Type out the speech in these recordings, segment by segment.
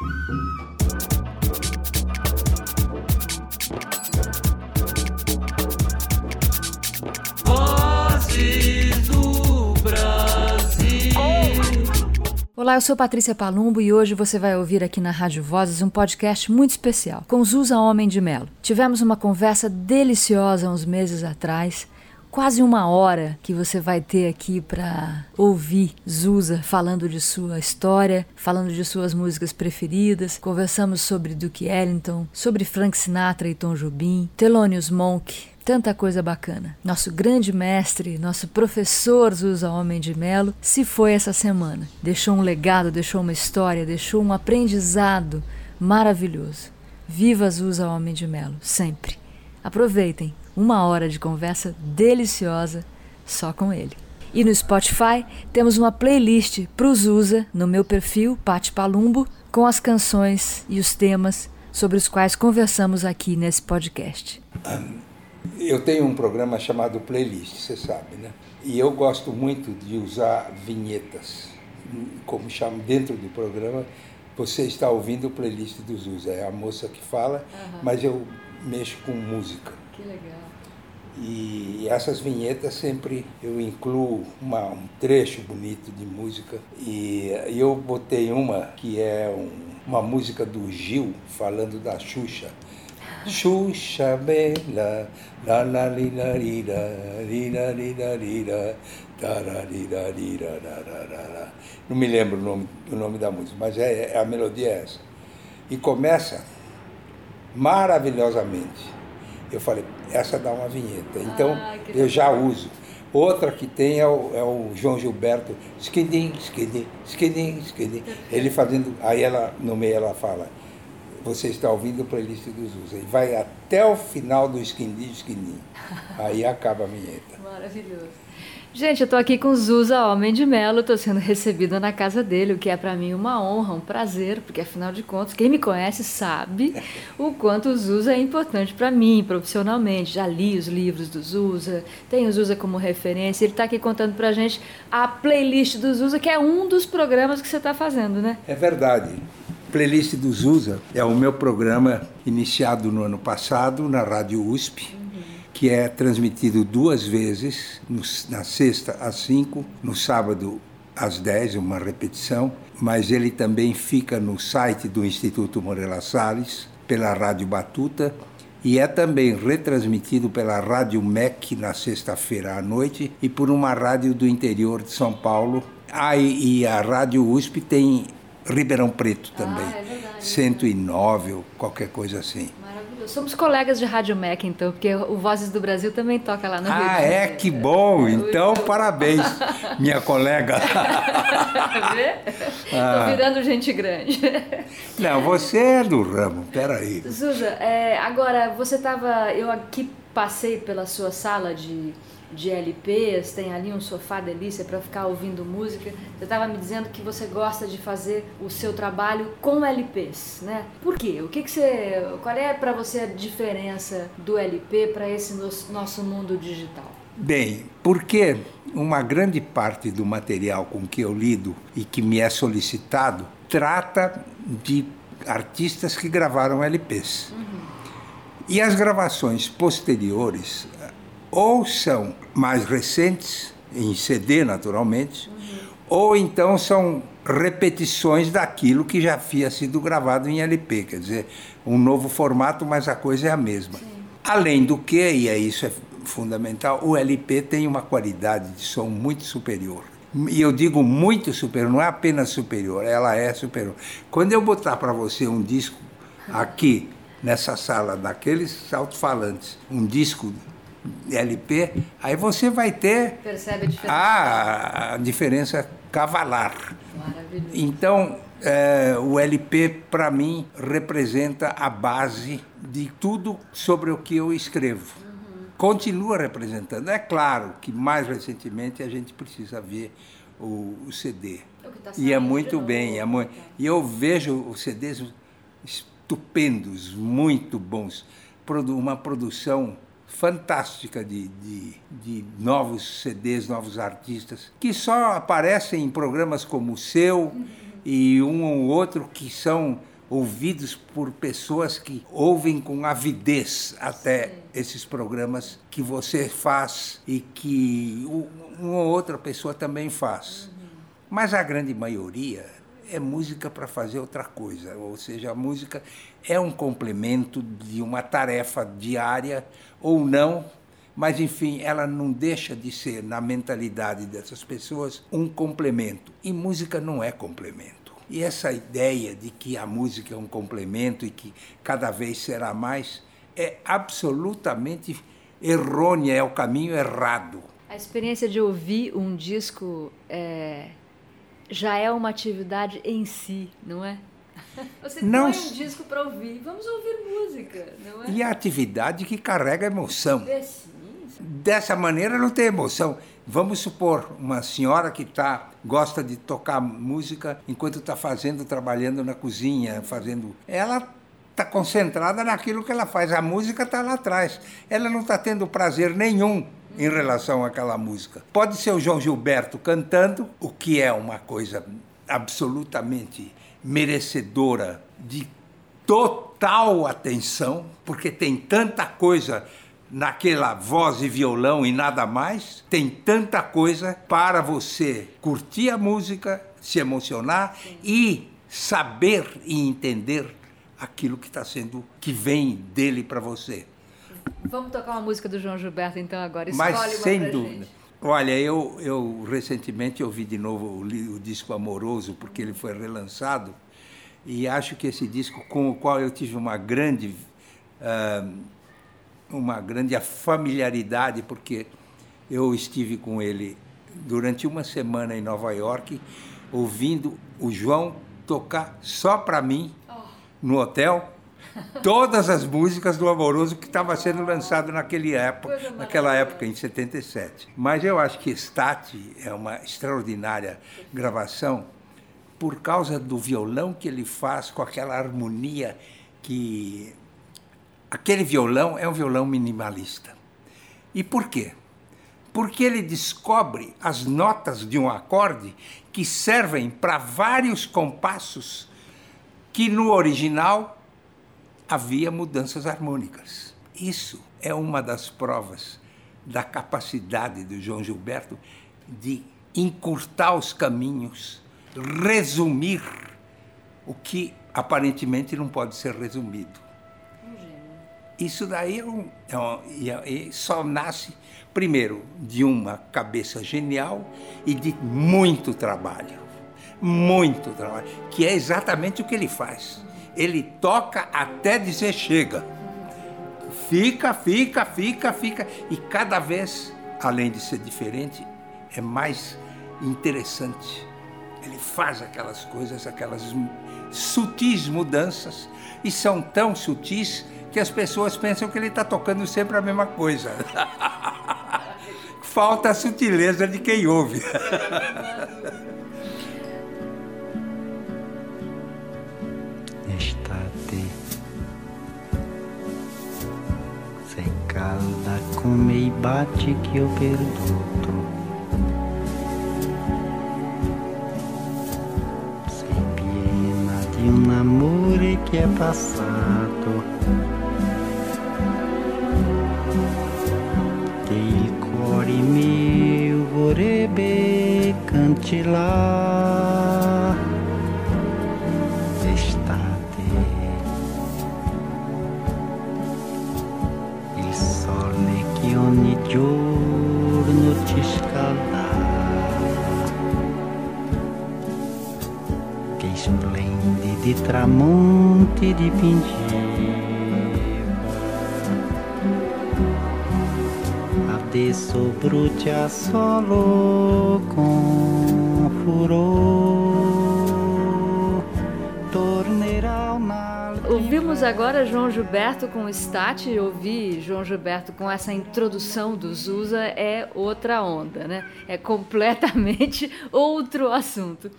Olá, eu sou Patrícia Palumbo e hoje você vai ouvir aqui na Rádio Vozes um podcast muito especial com Zusa Homem de Melo. Tivemos uma conversa deliciosa uns meses atrás, quase uma hora que você vai ter aqui para ouvir Zusa falando de sua história, falando de suas músicas preferidas. Conversamos sobre Duke Ellington, sobre Frank Sinatra e Tom Jobim, Thelonious Monk, tanta coisa bacana. Nosso grande mestre, nosso professor Zusa Homem de Melo, se foi essa semana. Deixou um legado, deixou uma história, deixou um aprendizado maravilhoso. Viva Zusa Homem de Melo, sempre. Aproveitem uma hora de conversa deliciosa só com ele. E no Spotify temos uma playlist pro Zusa no meu perfil, Pati Palumbo, com as canções e os temas sobre os quais conversamos aqui nesse podcast. Eu tenho um programa chamado Playlist, você sabe, né? E eu gosto muito de usar vinhetas, como chamo dentro do programa. Você está ouvindo o playlist dos Zusa, é a moça que fala, uhum. mas eu mexo com música. Que legal. E essas vinhetas sempre eu incluo uma, um trecho bonito de música. E eu botei uma que é um, uma música do Gil falando da Xuxa. Xuxa Bela, la la li la li la, li la li la li la, Não me lembro o nome, o nome da música, mas é, é, a melodia é essa. E começa maravilhosamente. Eu falei, essa dá uma vinheta. Então ah, eu já uso. Outra que tem é o, é o João Gilberto, esquidim, esquidim, esquidim, esquidim. Ele fazendo, aí ela, no meio ela fala, você está ouvindo a playlist dos Usa. E vai até o final do Esquindi Esquindi. Aí acaba a vinheta. Maravilhoso. Gente, eu estou aqui com o Zusa Homem de Melo, estou sendo recebida na casa dele, o que é para mim uma honra, um prazer, porque afinal de contas, quem me conhece sabe o quanto o Zusa é importante para mim profissionalmente. Já li os livros do Zusa, tenho o Zusa como referência, ele está aqui contando para a gente a playlist do Zusa, que é um dos programas que você está fazendo, né? É verdade. Playlist do Zusa é o meu programa iniciado no ano passado na Rádio USP, que é transmitido duas vezes, na sexta às 5, no sábado às 10, uma repetição, mas ele também fica no site do Instituto Morela Salles, pela Rádio Batuta, e é também retransmitido pela Rádio MEC na sexta-feira à noite e por uma rádio do interior de São Paulo. Ah, e a Rádio USP tem Ribeirão Preto também. Ah, é verdade. 109 ou qualquer coisa assim. Maravilhoso. Somos colegas de Rádio MEC, então, porque o Vozes do Brasil também toca lá no Rio. Ah, é? Que bom! Então, parabéns, minha colega. Estou ah. virando gente grande. Não, você é do ramo, peraí. Suza, é, agora, você estava... Eu aqui passei pela sua sala de de LPs, tem ali um sofá delícia para ficar ouvindo música. Você estava me dizendo que você gosta de fazer o seu trabalho com LPs, né? Por quê? O que, que você, qual é para você a diferença do LP para esse nosso mundo digital? Bem, porque uma grande parte do material com que eu lido e que me é solicitado trata de artistas que gravaram LPs. Uhum. E as gravações posteriores ou são mais recentes, em CD naturalmente, uhum. ou então são repetições daquilo que já havia sido gravado em LP, quer dizer, um novo formato, mas a coisa é a mesma. Sim. Além do que, e é isso é fundamental, o LP tem uma qualidade de som muito superior. E eu digo muito superior, não é apenas superior, ela é superior. Quando eu botar para você um disco aqui, nessa sala, daqueles alto-falantes, um disco LP, aí você vai ter Percebe a diferença, a, a diferença cavalar. Então, é, o LP, para mim, representa a base de tudo sobre o que eu escrevo. Uhum. Continua representando. É claro que, mais recentemente, a gente precisa ver o, o CD. Tá e é muito bem. É muito, e eu vejo os CDs estupendos, muito bons. Uma produção fantástica de, de, de, novos CDs, novos artistas, que só aparecem em programas como o seu e um ou outro que são ouvidos por pessoas que ouvem com avidez até esses programas que você faz e que uma ou outra pessoa também faz. Uhum. Mas a grande maioria é música para fazer outra coisa, ou seja, a música é um complemento de uma tarefa diária ou não, mas enfim, ela não deixa de ser, na mentalidade dessas pessoas, um complemento. E música não é complemento. E essa ideia de que a música é um complemento e que cada vez será mais é absolutamente errônea, é o caminho errado. A experiência de ouvir um disco é, já é uma atividade em si, não é? Você não, põe um disco para ouvir, vamos ouvir música, não é? E a atividade que carrega emoção. É, sim. Dessa maneira não tem emoção. Vamos supor uma senhora que tá, gosta de tocar música enquanto está fazendo, trabalhando na cozinha, fazendo. Ela está concentrada naquilo que ela faz. A música está lá atrás. Ela não está tendo prazer nenhum em relação àquela música. Pode ser o João Gilberto cantando, o que é uma coisa absolutamente merecedora de total atenção, porque tem tanta coisa naquela voz e violão e nada mais, tem tanta coisa para você curtir a música, se emocionar Sim. e saber e entender aquilo que está sendo que vem dele para você. Vamos tocar uma música do João Gilberto então agora. Escolhe Mas sem dúvida. Gente. Olha, eu, eu recentemente ouvi de novo o, o, disco Amoroso, porque ele foi relançado, e acho que esse disco, com o qual eu tive uma grande, uh, uma grande familiaridade, porque eu estive com ele durante uma semana em Nova York, ouvindo o João tocar só para mim oh. no hotel todas as músicas do Amoroso que estava sendo lançado naquele época, naquela época, em 77. Mas eu acho que Stati é uma extraordinária gravação por causa do violão que ele faz com aquela harmonia que aquele violão é um violão minimalista. E por quê? Porque ele descobre as notas de um acorde que servem para vários compassos que no original havia mudanças harmônicas. Isso é uma das provas da capacidade do João Gilberto de encurtar os caminhos, resumir o que aparentemente não pode ser resumido. Isso daí é um, é um, é, só nasce, primeiro, de uma cabeça genial e de muito trabalho. Muito trabalho, que é exatamente o que ele faz ele toca até dizer chega. Fica, fica, fica, fica. E cada vez, além de ser diferente, é mais interessante. Ele faz aquelas coisas, aquelas sutis mudanças, e são tão sutis que as pessoas pensam que ele está tocando sempre a mesma coisa. Falta a sutileza de quem ouve. calda come i baci che ho perduto. Sei piena di un amore che è passato. Che il cuore mio vorrebbe splendidi tramonti dipingeva adesso brucia solo con furore Ouvimos agora João Gilberto com Stat, ouvir João Gilberto com essa introdução do Zusa é outra onda, né? É completamente outro assunto.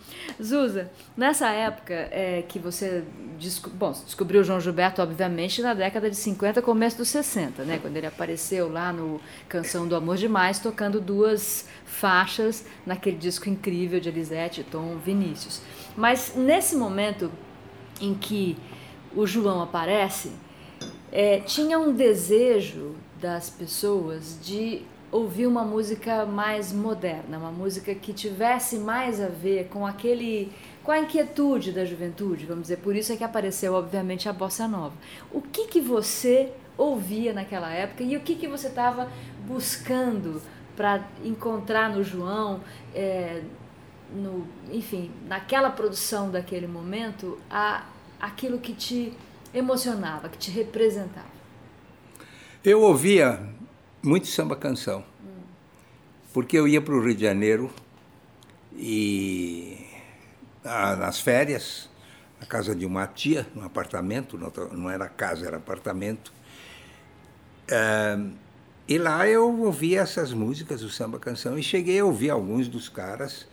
Zusa, nessa época é, que você desco bom, descobriu João Gilberto, obviamente, na década de 50, começo dos 60, né? Quando ele apareceu lá no Canção do Amor Demais, tocando duas faixas naquele disco incrível de Elisete, Tom Vinícius. Mas nesse momento em que o João aparece, é, tinha um desejo das pessoas de ouvir uma música mais moderna, uma música que tivesse mais a ver com aquele com a inquietude da juventude, vamos dizer. Por isso é que apareceu, obviamente, a bossa nova. O que que você ouvia naquela época e o que que você estava buscando para encontrar no João, é, no, enfim, naquela produção daquele momento, a aquilo que te emocionava, que te representava? Eu ouvia muito samba canção, porque eu ia para o Rio de Janeiro e nas férias, na casa de uma tia, num apartamento, não era casa, era apartamento. É, e lá eu ouvia essas músicas do samba canção e cheguei a ouvir alguns dos caras.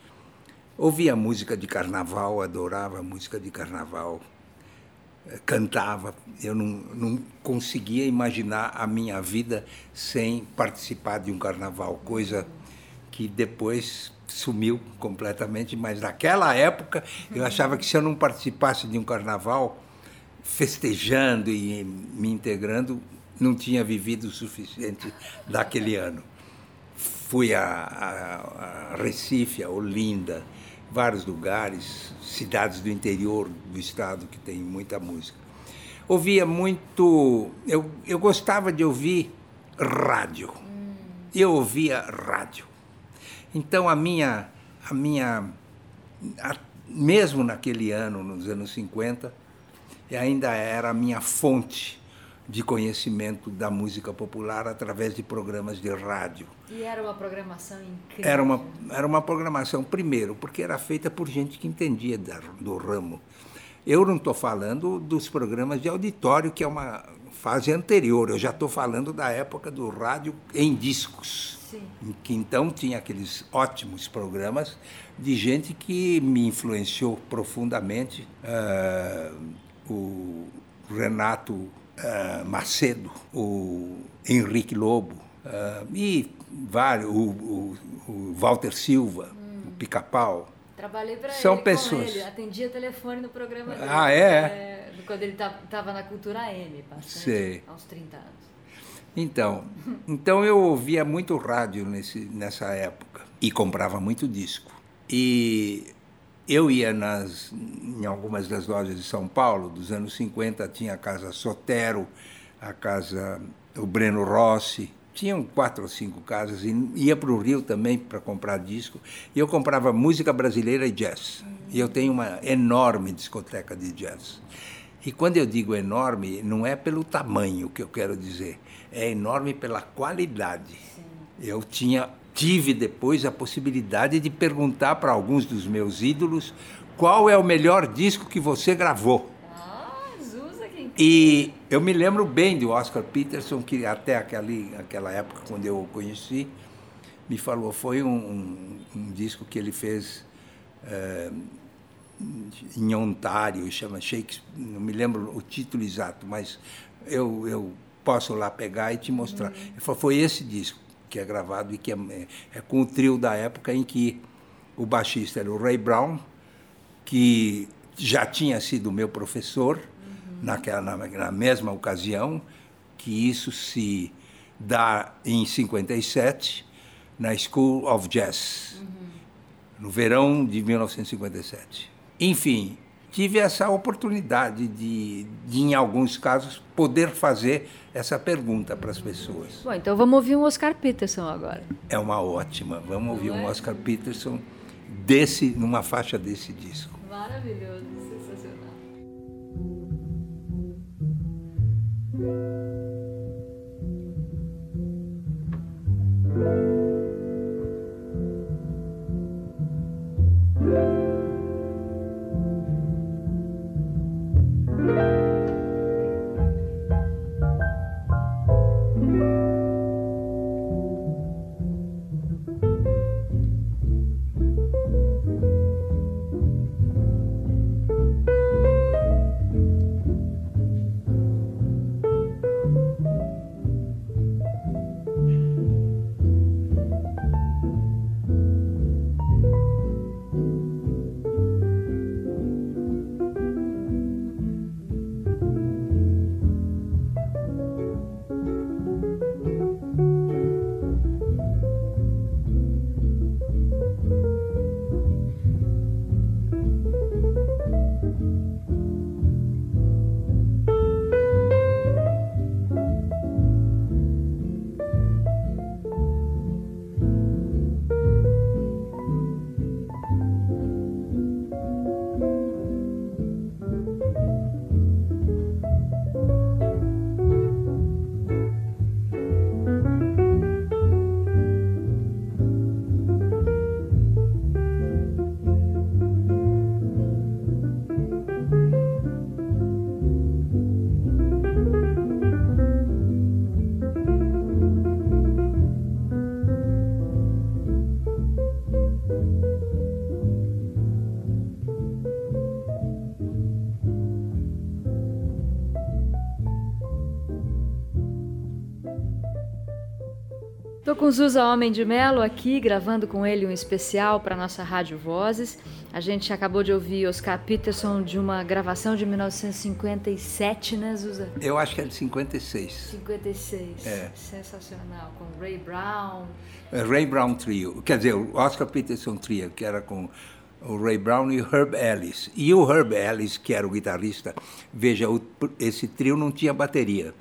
Ouvia música de carnaval, adorava música de carnaval cantava. Eu não, não conseguia imaginar a minha vida sem participar de um carnaval, coisa que depois sumiu completamente, mas naquela época eu achava que se eu não participasse de um carnaval, festejando e me integrando, não tinha vivido o suficiente daquele ano. Fui a, a, a Recife, a Olinda, vários lugares, cidades do interior do estado que tem muita música. Ouvia muito. Eu, eu gostava de ouvir rádio. Hum. Eu ouvia rádio. Então a minha. A minha a, mesmo naquele ano, nos anos 50, ainda era a minha fonte de conhecimento da música popular através de programas de rádio. E era uma programação incrível. Era uma, era uma programação, primeiro, porque era feita por gente que entendia do ramo. Eu não estou falando dos programas de auditório, que é uma fase anterior, eu já estou falando da época do rádio em discos. Sim. Que então tinha aqueles ótimos programas de gente que me influenciou profundamente. Uh, o Renato uh, Macedo, o Henrique Lobo, uh, e vários, o, o, o Walter Silva, hum. o Pica-Pau. Trabalhei para São ele, pessoas. ele, atendia telefone no programa dele. Ah, é? é quando ele estava na Cultura M, bastante, uns 30 anos. Então, então eu ouvia muito rádio nesse, nessa época e comprava muito disco. E eu ia nas, em algumas das lojas de São Paulo, dos anos 50, tinha a Casa Sotero, a Casa o Breno Rossi, tinham quatro ou cinco casas, e ia para o Rio também para comprar disco, e eu comprava música brasileira e jazz. E eu tenho uma enorme discoteca de jazz. E quando eu digo enorme, não é pelo tamanho que eu quero dizer, é enorme pela qualidade. Eu tinha tive depois a possibilidade de perguntar para alguns dos meus ídolos qual é o melhor disco que você gravou. Ah, Zusa, que E eu me lembro bem do Oscar Peterson, que até aquele, aquela época, quando eu o conheci, me falou, foi um, um, um disco que ele fez é, em Ontário, chama Shakespeare, não me lembro o título exato, mas eu, eu posso lá pegar e te mostrar. Uhum. Ele falou, foi esse disco que é gravado e que é, é, com o trio da época em que o baixista era o Ray Brown, que já tinha sido meu professor uhum. naquela, na, na, mesma ocasião, que isso se dá em 57 na School of Jazz, uhum. no verão de 1957. Enfim, tive essa oportunidade de, de, em alguns casos, poder fazer essa pergunta para as pessoas. Bom, então vamos ouvir um Oscar Peterson agora. É uma ótima. Vamos ouvir um é? Oscar Peterson desse, numa faixa desse disco. Maravilhoso, sensacional. Tô com Zusa Homem de Melo aqui, gravando com ele um especial para nossa Rádio Vozes. A gente acabou de ouvir Oscar Peterson de uma gravação de 1957, né, Zusa? Eu acho que é de 56. 56. É. Sensacional. Com Ray Brown. É, Ray Brown Trio. Quer dizer, o Oscar Peterson Trio, que era com o Ray Brown e o Herb Ellis. E o Herb Ellis, que era o guitarrista, veja, esse trio não tinha bateria.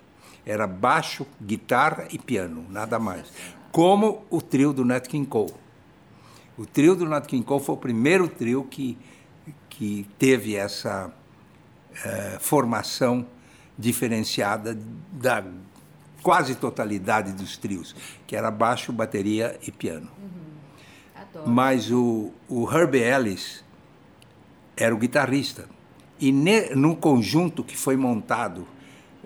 Era baixo, guitarra e piano, nada mais. Como o trio do Nat King Cole. O trio do Nat King Cole foi o primeiro trio que, que teve essa eh, formação diferenciada da quase totalidade dos trios, que era baixo, bateria e piano. Uhum. Mas o, o Herbie Ellis era o guitarrista. E ne, no conjunto que foi montado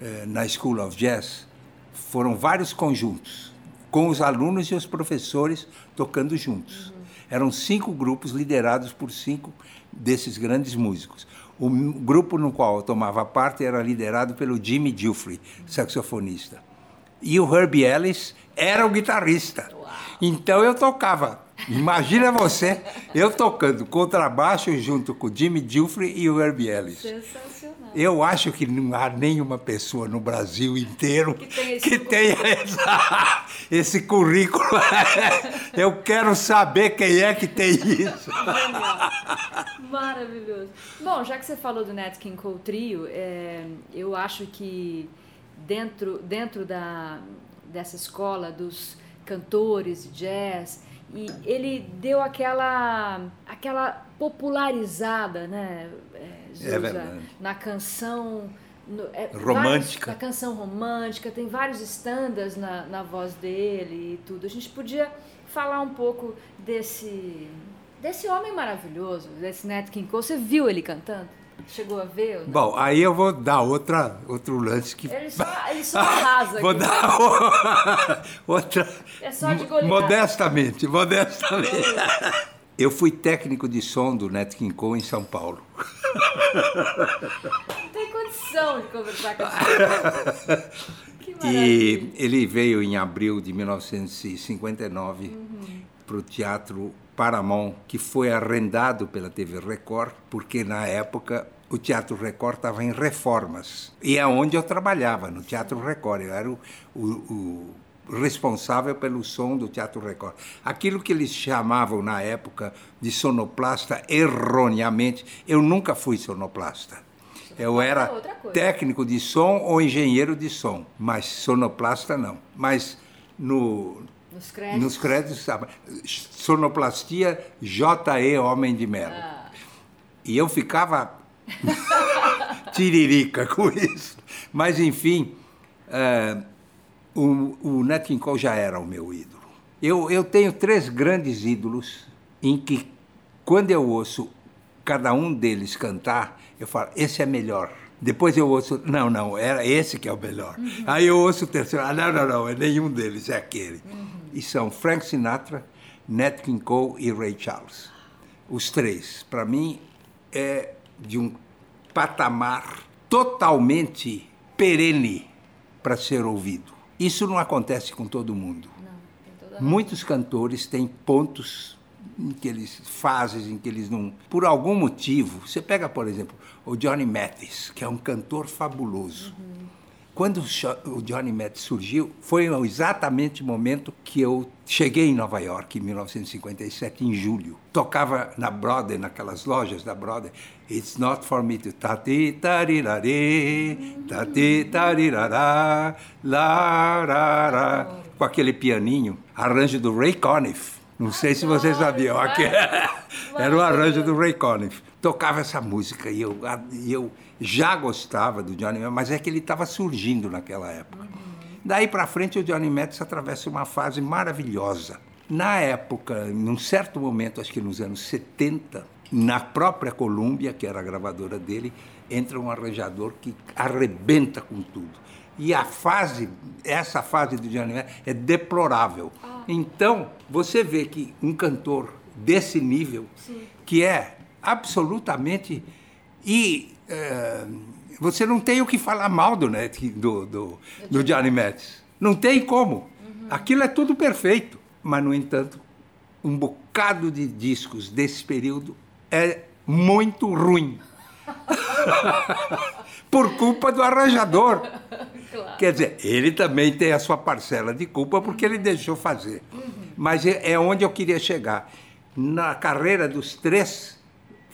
eh, na School of Jazz, foram vários conjuntos, com os alunos e os professores tocando juntos. Uhum. Eram cinco grupos liderados por cinco desses grandes músicos. O grupo no qual eu tomava parte era liderado pelo Jimmy Giuffre, saxofonista. E o Herbie Ellis era o guitarrista. Então eu tocava Imagina você, eu tocando contrabaixo junto com o Jimmy Giuffre e o Herbie Ellis. Sensacional. Eu acho que não há nenhuma pessoa no Brasil inteiro que, tem que tenha essa, esse currículo. Eu quero saber quem é que tem isso. Maravilhoso. Bom, já que você falou do Nat King Cole Trio, é, eu acho que dentro, dentro da, dessa escola dos cantores de jazz, e ele deu aquela aquela popularizada, né, é, Zusa, é na canção no, é, romântica. Vários, na canção romântica, tem vários standards na, na voz dele e tudo. A gente podia falar um pouco desse desse homem maravilhoso, desse Nat King Cole. Você viu ele cantando? Chegou a ver? Bom, aí eu vou dar outra, outro lance que. Ele só, ele só arrasa. vou aqui. dar outra. É só de goleada. Modestamente, modestamente. Eu fui técnico de som do Net King Cole em São Paulo. Não tem condição de conversar com esse E ele veio em abril de 1959 uhum. para o Teatro Paramount, que foi arrendado pela TV Record, porque na época o Teatro Record estava em reformas. E é onde eu trabalhava, no Teatro Record. Eu era o, o, o responsável pelo som do Teatro Record. Aquilo que eles chamavam na época de erroneamente, eu nunca fui sonoplasta. Eu era técnico de som ou engenheiro de som, mas sonoplasta não. Mas no, nos créditos? Nos créditos sonoplastia J.E. Homem de Melo. Ah. E eu ficava tiririca com isso. Mas, enfim, uh, o, o Nat King Cole já era o meu ídolo. Eu, eu tenho três grandes ídolos em que, quando eu ouço cada um deles cantar, eu falo, esse é melhor. Depois eu ouço, não, não, era esse que é o melhor. Uhum. Aí eu ouço o terceiro, ah, não, não, não, é nenhum deles, é aquele. Uhum e são Frank Sinatra, Nat King Cole e Ray Charles. Os três, para mim, é de um patamar totalmente perene para ser ouvido. Isso não acontece com todo mundo. Não, Muitos cantores têm pontos em que eles fases em que eles não, por algum motivo. Você pega, por exemplo, o Johnny Mathis, que é um cantor fabuloso. Uhum quando o Johnny Mathis surgiu, foi exatamente o momento que eu cheguei em Nova York, em 1957, em julho. Tocava na Broadway, naquelas lojas da Broadway. It's not for me to tati tarirari, tati tarirará, larará, com aquele pianinho, arranjo do Ray Conniff. Não sei se vocês sabiam. Era o arranjo do Ray Conniff. Tocava essa música e eu, eu já gostava do Johnny Mathis, mas é que ele estava surgindo naquela época. Uhum. Daí para frente, o Johnny Mathis atravessa uma fase maravilhosa. Na época, num certo momento, acho que nos anos 70, na própria Columbia, que era a gravadora dele, entra um arranjador que arrebenta com tudo. E a fase, essa fase do Johnny Mathis é deplorável. Ah. Então, você vê que um cantor desse nível, Sim. que é absolutamente e é, você não tem o que falar mal do, né, do, do, do Johnny Mathis. Não tem como. Uhum. Aquilo é tudo perfeito, mas, no entanto, um bocado de discos desse período é muito ruim. Por culpa do arranjador. Claro. Quer dizer, ele também tem a sua parcela de culpa porque ele deixou fazer. Uhum. Mas é, é onde eu queria chegar. Na carreira dos três,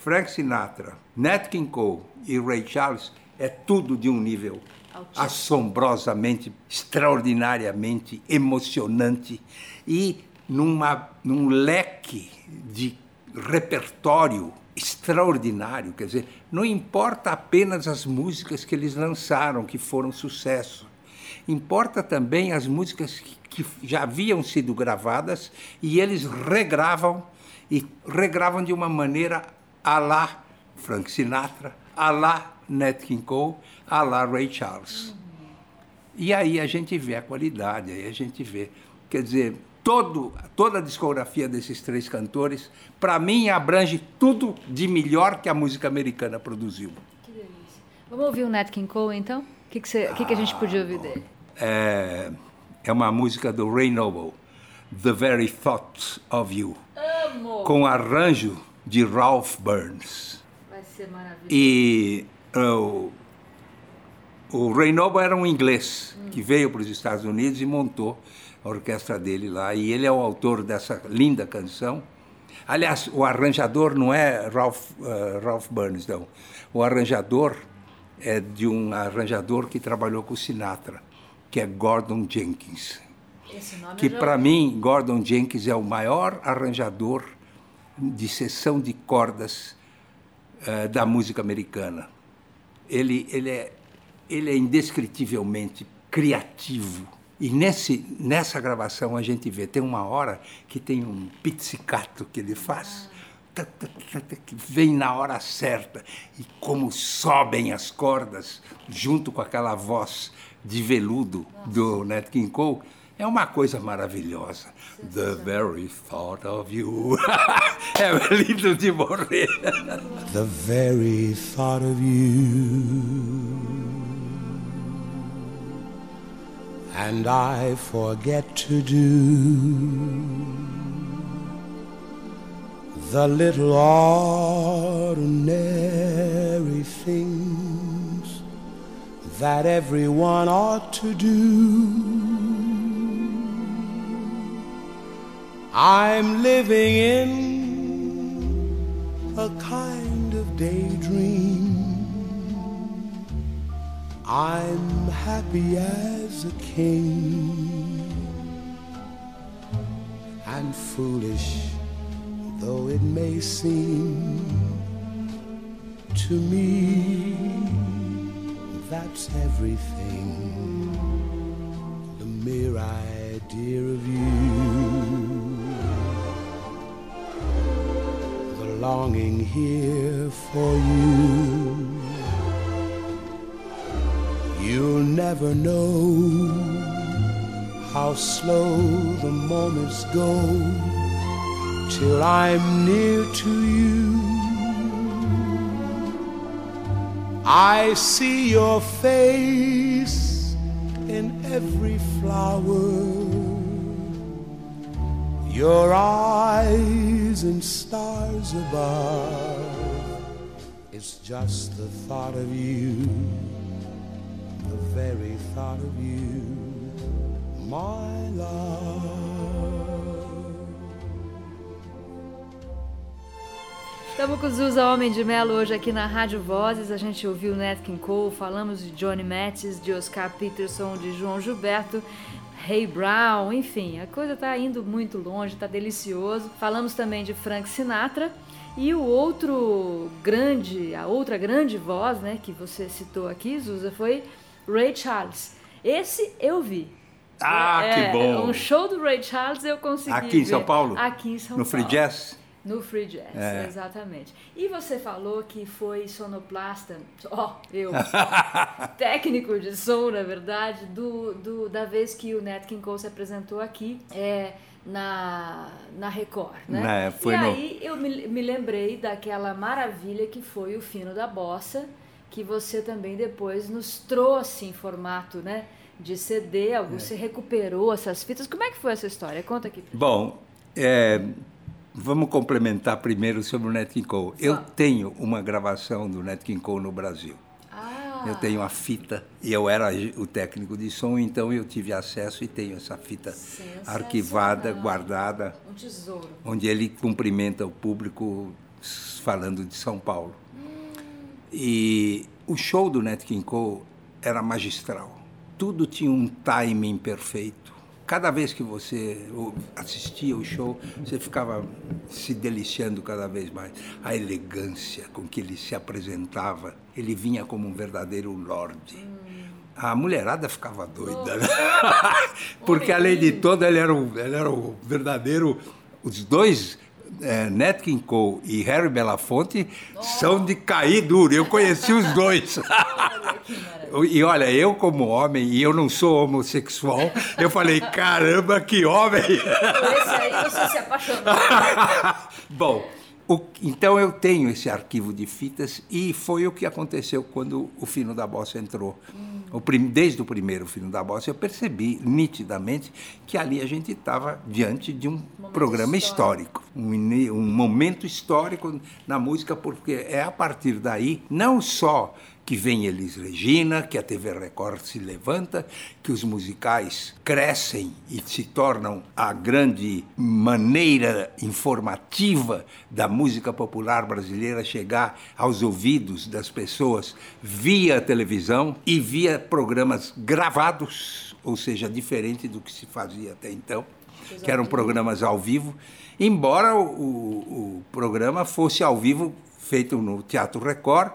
Frank Sinatra, Nat King Cole e Ray Charles, é tudo de um nível Altíssimo. assombrosamente, extraordinariamente emocionante e numa, num leque de repertório extraordinário. Quer dizer, não importa apenas as músicas que eles lançaram, que foram sucesso. Importa também as músicas que, que já haviam sido gravadas e eles regravam e regravam de uma maneira a lá Frank Sinatra, a lá Nat King Cole, a lá Ray Charles. E aí a gente vê a qualidade, aí a gente vê. Quer dizer, todo, toda a discografia desses três cantores, para mim, abrange tudo de melhor que a música americana produziu. Que delícia. Vamos ouvir o Nat King Cole, então? O que, que, você, que, que a gente podia ouvir dele? É, é uma música do Ray Noble, The Very Thought of You. Amo! Com arranjo de Ralph Burns. Vai ser maravilhoso. E uh, o Ray Noble era um inglês hum. que veio para os Estados Unidos e montou a orquestra dele lá. E ele é o autor dessa linda canção. Aliás, o arranjador não é Ralph, uh, Ralph Burns, não. O arranjador é de um arranjador que trabalhou com Sinatra, que é Gordon Jenkins. que para mim, Gordon Jenkins é o maior arranjador de sessão de cordas uh, da música americana. Ele, ele, é, ele é indescritivelmente criativo e nesse, nessa gravação a gente vê, tem uma hora que tem um pizzicato que ele faz, que vem na hora certa, e como sobem as cordas, junto com aquela voz de veludo do Nat King Cole, é uma coisa maravilhosa. The very thought of you. é lindo de morrer. The very thought of you. and I forget to do the little ordinary things that everyone ought to do. I'm living in a kind of daydream. I'm happy as a king and foolish though it may seem to me that's everything. The mere idea of you longing here for you You'll never know how slow the moments go till I'm near to you. I see your face in every flower, your eyes and stars above. It's just the thought of you the very thought of you, my love. Estamos com Zusa Homem de Melo hoje aqui na Rádio Vozes. A gente ouviu Nat King Cole, falamos de Johnny Mathis, de Oscar Peterson, de João Gilberto. Ray Brown, enfim, a coisa está indo muito longe, está delicioso. Falamos também de Frank Sinatra e o outro grande, a outra grande voz, né, que você citou aqui, Zusa, foi Ray Charles. Esse eu vi. Ah, é, que bom! Um show do Ray Charles eu consegui Aqui em São Paulo? Aqui em São no Paulo. No Free Jazz? No Free Jazz, é. exatamente. E você falou que foi sonoplasta, ó, oh, eu, técnico de som, na verdade, do, do, da vez que o Nat King Cole se apresentou aqui é, na, na Record, né? É, e no... aí eu me, me lembrei daquela maravilha que foi o Fino da Bossa, que você também depois nos trouxe em formato, né? de CD, você recuperou essas fitas. Como é que foi essa história? Conta aqui. Bom, é, vamos complementar primeiro sobre o Nat King Cole. Eu tenho uma gravação do Nat King Cole no Brasil. Ah, Eu tenho a fita e eu era o técnico de som, então eu tive acesso e tenho essa fita arquivada, guardada, um tesouro. onde ele cumprimenta o público falando de São Paulo. E o show do Nat King Cole era magistral. Tudo tinha um timing perfeito. Cada vez que você assistia o show, você ficava se deliciando cada vez mais. A elegância com que ele se apresentava, ele vinha como um verdadeiro lorde. A mulherada ficava doida, né? Porque além de tudo, ele era o, ele era o verdadeiro. Os dois, eh, Nat King Cole e Harry Belafonte, são de cair duro. Eu conheci os dois. E olha, eu como homem, e eu não sou homossexual, eu falei, caramba, que homem! Esse aí você se apaixonou. Bom, o- então eu tenho esse arquivo de fitas e foi o que aconteceu quando o Fino da Bossa entrou. O prim- desde o primeiro Fino da Bossa eu percebi nitidamente que ali a gente estava diante de um programa histórico, um, ini- um momento histórico na música, porque é a partir daí, não só que vem Elis Regina, que a TV Record se levanta, que os musicais crescem e se tornam a grande maneira informativa da música popular brasileira chegar aos ouvidos das pessoas via televisão e via programas gravados, ou seja, diferente do que se fazia até então, que eram programas ao vivo, embora o, o- o programa fosse ao vivo feito no Teatro Record,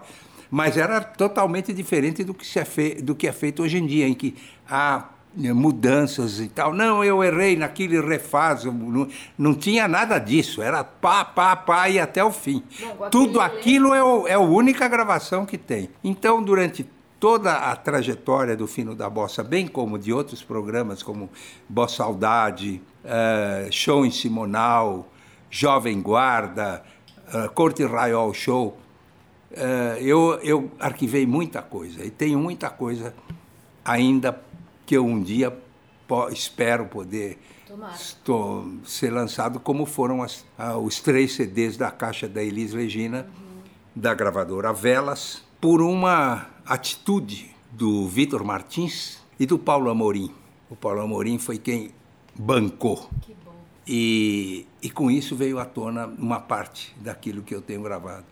mas era totalmente diferente do que, se é fe- do que é feito hoje em dia, em que há né, mudanças e tal. Não, eu errei naquilo e refaz. Não, não tinha nada disso, era pá, pá, pá e até o fim. Não, Tudo aquilo é, o- é a única gravação que tem. Então, durante toda a trajetória do Fino da Bossa, bem como de outros programas como Bossa Saudade, eh, Show em Simonal, Jovem Guarda, eh, Corte Raiol Show, eu, eu arquivei muita coisa e tenho muita coisa ainda que eu um dia espero poder estou- ser lançado, como foram as- ah, os três CDs da caixa da Elis Regina, da gravadora Velas, por uma atitude do Vitor Martins e do Paulo Amorim. O Paulo Amorim foi quem bancou. Que bom. E, e com isso veio à tona uma parte daquilo que eu tenho gravado.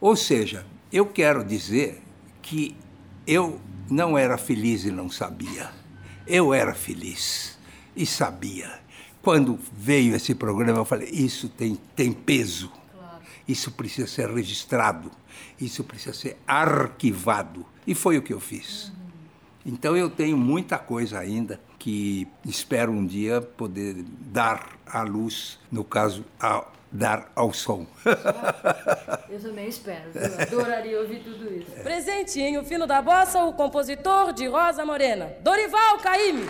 Ou seja, eu quero dizer que eu não era feliz e não sabia. Eu era feliz e sabia. Quando veio esse programa, eu falei: isso tem, tem peso. Isso precisa ser registrado. Isso precisa ser arquivado. E foi o que eu fiz. Então eu tenho muita coisa ainda que espero um dia poder dar à luz, no caso, a, dar ao som. Eu também espero. viu? Adoraria ouvir tudo isso. Presentinho fino da bossa, o compositor de Rosa Morena, Dorival Caymmi.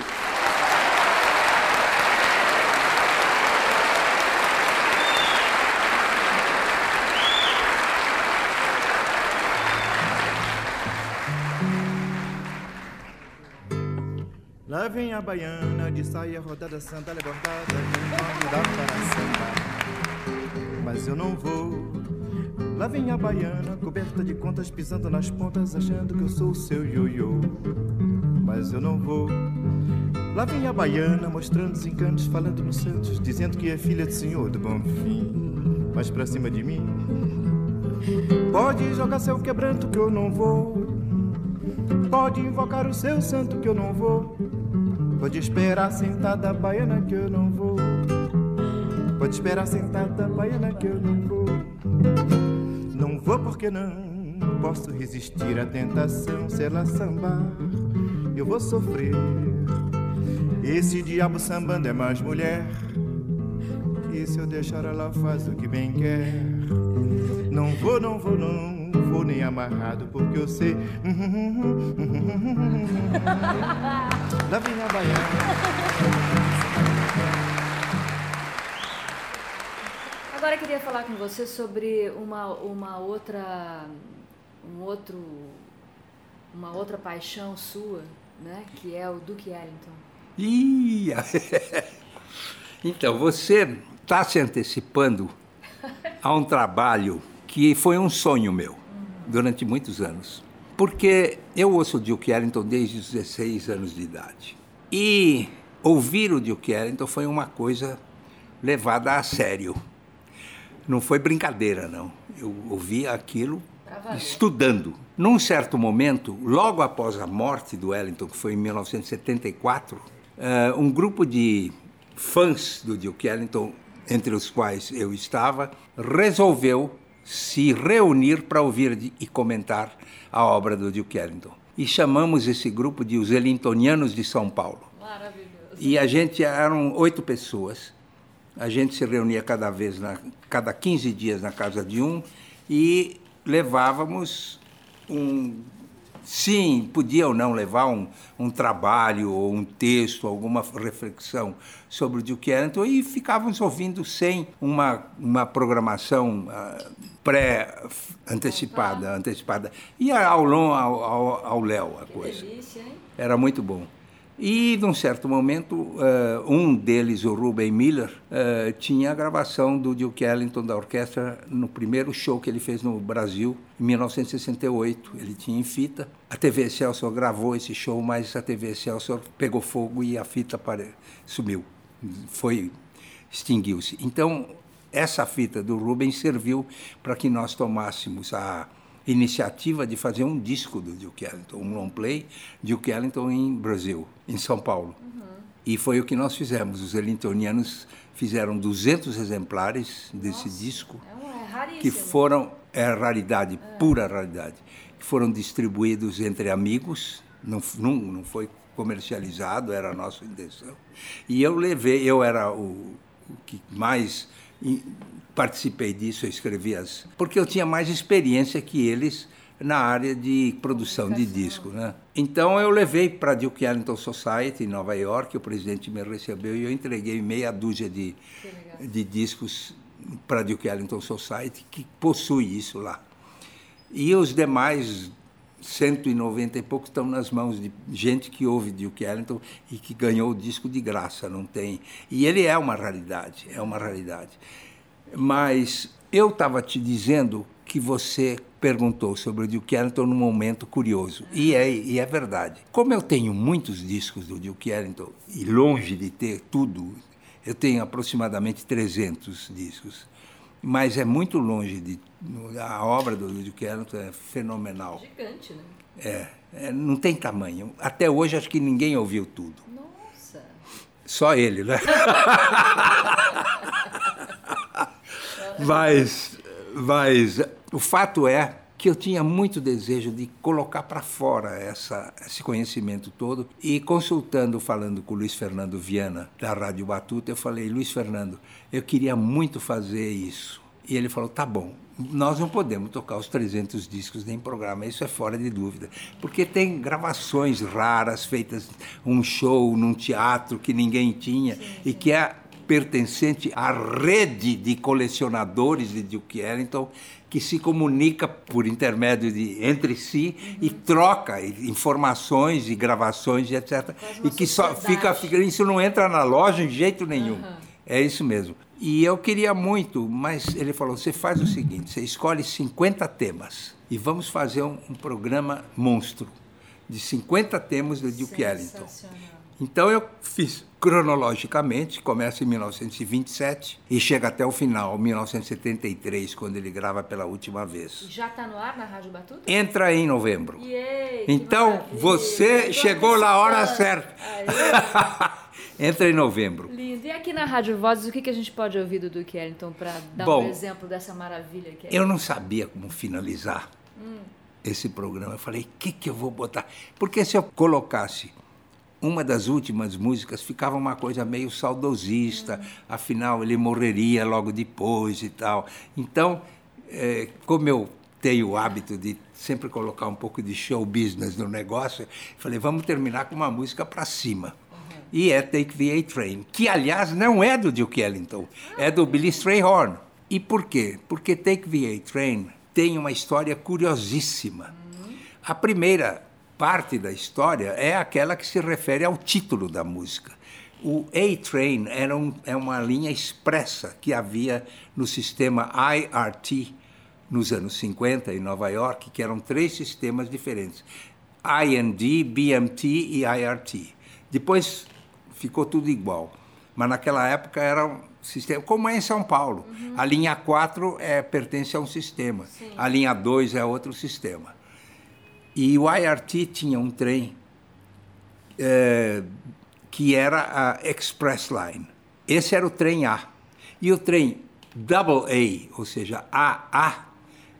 Lá vem a baiana de saia rodada, sandália bordada, me convidar para sambar. Mas eu não vou. Lá vem a baiana, coberta de contas, pisando nas pontas, achando que eu sou o seu ioiô. Mas eu não vou. Lá vem a baiana, mostrando os encantos, falando nos santos, dizendo que é filha do senhor do bom fim. Mas pra cima de mim, pode jogar seu quebranto que eu não vou. Pode invocar o seu santo que eu não vou. Pode esperar sentada baiana que eu não vou. Pode esperar sentada baiana que eu não vou. Não vou porque não posso resistir à tentação. Se ela sambar, eu vou sofrer. Esse diabo sambando é mais mulher. E se eu deixar ela faz o que bem quer. Não vou, não vou, não vou nem amarrado, porque eu sei. Lá vem a baiana. Agora eu queria falar com você sobre uma, uma outra um outro uma outra paixão sua, né? Que é o Duke Ellington. Ih, então, você está se antecipando a um trabalho que foi um sonho meu durante muitos anos. Porque eu ouço o Duke Ellington desde os 16 anos de idade. E ouvir o Duke Ellington foi uma coisa levada a sério. Não foi brincadeira, não. Eu ouvia aquilo estudando. Num certo momento, logo após a morte do Wellington, que foi em 1974, eh, um grupo de fãs do Duke Ellington, entre os quais eu estava, resolveu se reunir para ouvir e comentar a obra do Duke Ellington. E chamamos esse grupo de os Ellingtonianos de São Paulo. Maravilhoso. E a gente eram oito pessoas. A gente se reunia cada vez, na, cada 15 dias na casa de um e levávamos um. Sim, podia ou não levar um, um trabalho ou um texto, alguma reflexão sobre o Duke Ellington e ficávamos ouvindo sem uma, uma programação uh, pré-antecipada. antecipada. E ao longo, ao Léo a coisa. Delícia, hein? Era muito bom. E, num certo momento, uh, um deles, o Ruben Miller, uh, tinha a gravação do Duke Ellington da orquestra no primeiro show que ele fez no Brasil, em 1968. Ele tinha em fita. A TV Excelsior gravou esse show, mas a TV Excelsior pegou fogo e a fita pare... sumiu. Foi, extinguiu-se. Então, essa fita do Ruben serviu para que nós tomássemos a iniciativa de fazer um disco do Duke Ellington, um long play Duke Ellington em Brasil, em São Paulo. Uhum. E foi o que nós fizemos. Os ellingtonianos fizeram 200 exemplares desse Nossa, disco, é, é que foram é raridade, é. pura raridade, que foram distribuídos entre amigos. Não, não, não foi comercializado, era a nossa intenção. E eu levei, eu era o, o que mais participei disso, eu escrevi as. Porque eu tinha mais experiência que eles na área de produção de disco, né? Então eu levei para a Duke Ellington Society em Nova York, o presidente me recebeu e eu entreguei meia dúzia de, de discos para a Duke Ellington Society que possui isso lá. E os demais 190 e poucos estão nas mãos de gente que ouve Duke Ellington e que ganhou o disco de graça, não tem. E ele é uma raridade, é uma raridade. Mas eu estava te dizendo que você perguntou sobre o Duke Ellington num momento curioso. E é, e é verdade. Como eu tenho muitos discos do Duke Ellington, e longe de ter tudo, eu tenho aproximadamente 300 discos. Mas é muito longe de. A obra do Duke Ellington é fenomenal. Gigante, né? É, é, não tem tamanho. Até hoje acho que ninguém ouviu tudo. Nossa! Só ele, né? mas, mas o fato é que eu tinha muito desejo de colocar para fora essa, esse conhecimento todo e consultando, falando com o Luiz Fernando Viana da Rádio Batuta, eu falei, Luiz Fernando, eu queria muito fazer isso. E ele falou, tá bom, nós não podemos tocar os 300 discos nem programa, isso é fora de dúvida, porque tem gravações raras feitas um show num teatro que ninguém tinha sim, sim. e que é pertencente à rede de colecionadores de Duke Ellington que se comunica por intermédio de entre si uhum. e troca informações e gravações e etc. E que só fica, fica isso não entra na loja de jeito nenhum. Uhum. É isso mesmo. E eu queria muito, mas ele falou: você faz o seguinte, você escolhe 50 temas e vamos fazer um, um programa monstro de 50 temas do Duke Ellington. Então eu fiz cronologicamente, começa em 1927 e chega até o final, 1973, quando ele grava pela última vez. Já está no ar na Rádio Batuta? Entra em novembro. Yay, então você chegou na hora certa. Entra em novembro. Lindo. E aqui na Rádio Vozes, o que, que a gente pode ouvir do Duque Ellington para dar Bom, um exemplo dessa maravilha que é? Eu não sabia como finalizar hum. esse programa. Eu falei, o que, que eu vou botar? Porque se eu colocasse uma das últimas músicas ficava uma coisa meio saudosista, afinal ele morreria logo depois e tal. Então, é, como eu tenho o hábito de sempre colocar um pouco de show business no negócio, falei, vamos terminar com uma música para cima. E é Take the A-Train, que aliás não é do Duke Ellington, é do Billy Strayhorn. E por quê? Porque Take the A-Train tem uma história curiosíssima. A primeira parte da história é aquela que se refere ao título da música. O A-Train era um, é uma linha expressa que havia no sistema IRT nos anos 50 em Nova York, que eram três sistemas diferentes: IND, BMT e IRT. Depois ficou tudo igual, mas naquela época era um sistema, como é em São Paulo. Uhum. A linha 4 é, pertence a um sistema, Sim. a linha 2 é outro sistema. E o IRT tinha um trem é, que era a Express Line. Esse era o trem A. E o trem Double A, ou seja, AA,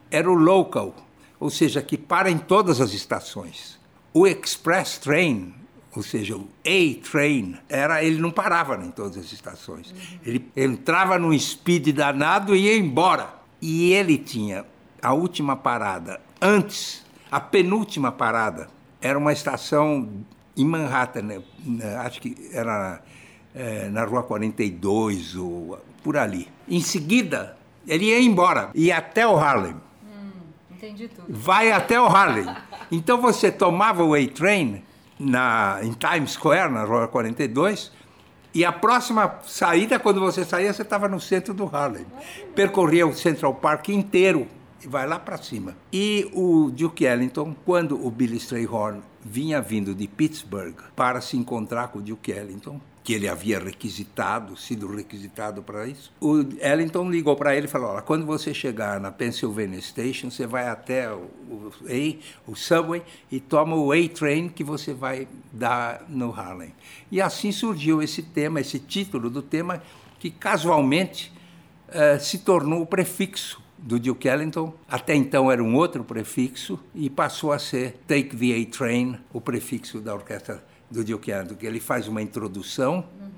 era o local, ou seja, que para em todas as estações. O Express Train, ou seja, o A-Train, era, ele não parava em todas as estações. Uhum. Ele entrava num speed danado e ia embora. E ele tinha a última parada antes, a penúltima parada, era uma estação em Manhattan, né? acho que era é, na Rua 42 ou por ali. Em seguida, ele ia embora, ia até o Harlem. Hum, entendi tudo. Vai até o Harlem. Então você tomava o A-Train na, em Times Square, na Rua 42, e a próxima saída, quando você saía, você estava no centro do Harlem. Percorria o Central Park inteiro e vai lá para cima. E o Duke Ellington, quando o Billy Strayhorn vinha vindo de Pittsburgh para se encontrar com o Duke Ellington, que ele havia requisitado, sido requisitado para isso. O Ellington ligou para ele e falou: Olha, quando você chegar na Pennsylvania Station, você vai até o, o A, o subway, e toma o A-Train que você vai dar no Harlem. E assim surgiu esse tema, esse título do tema, que casualmente uh, se tornou o prefixo do Duke Ellington. Até então era um outro prefixo e passou a ser Take the A-Train, o prefixo da orquestra do Duke Ellington, que ele faz uma introdução, uhum.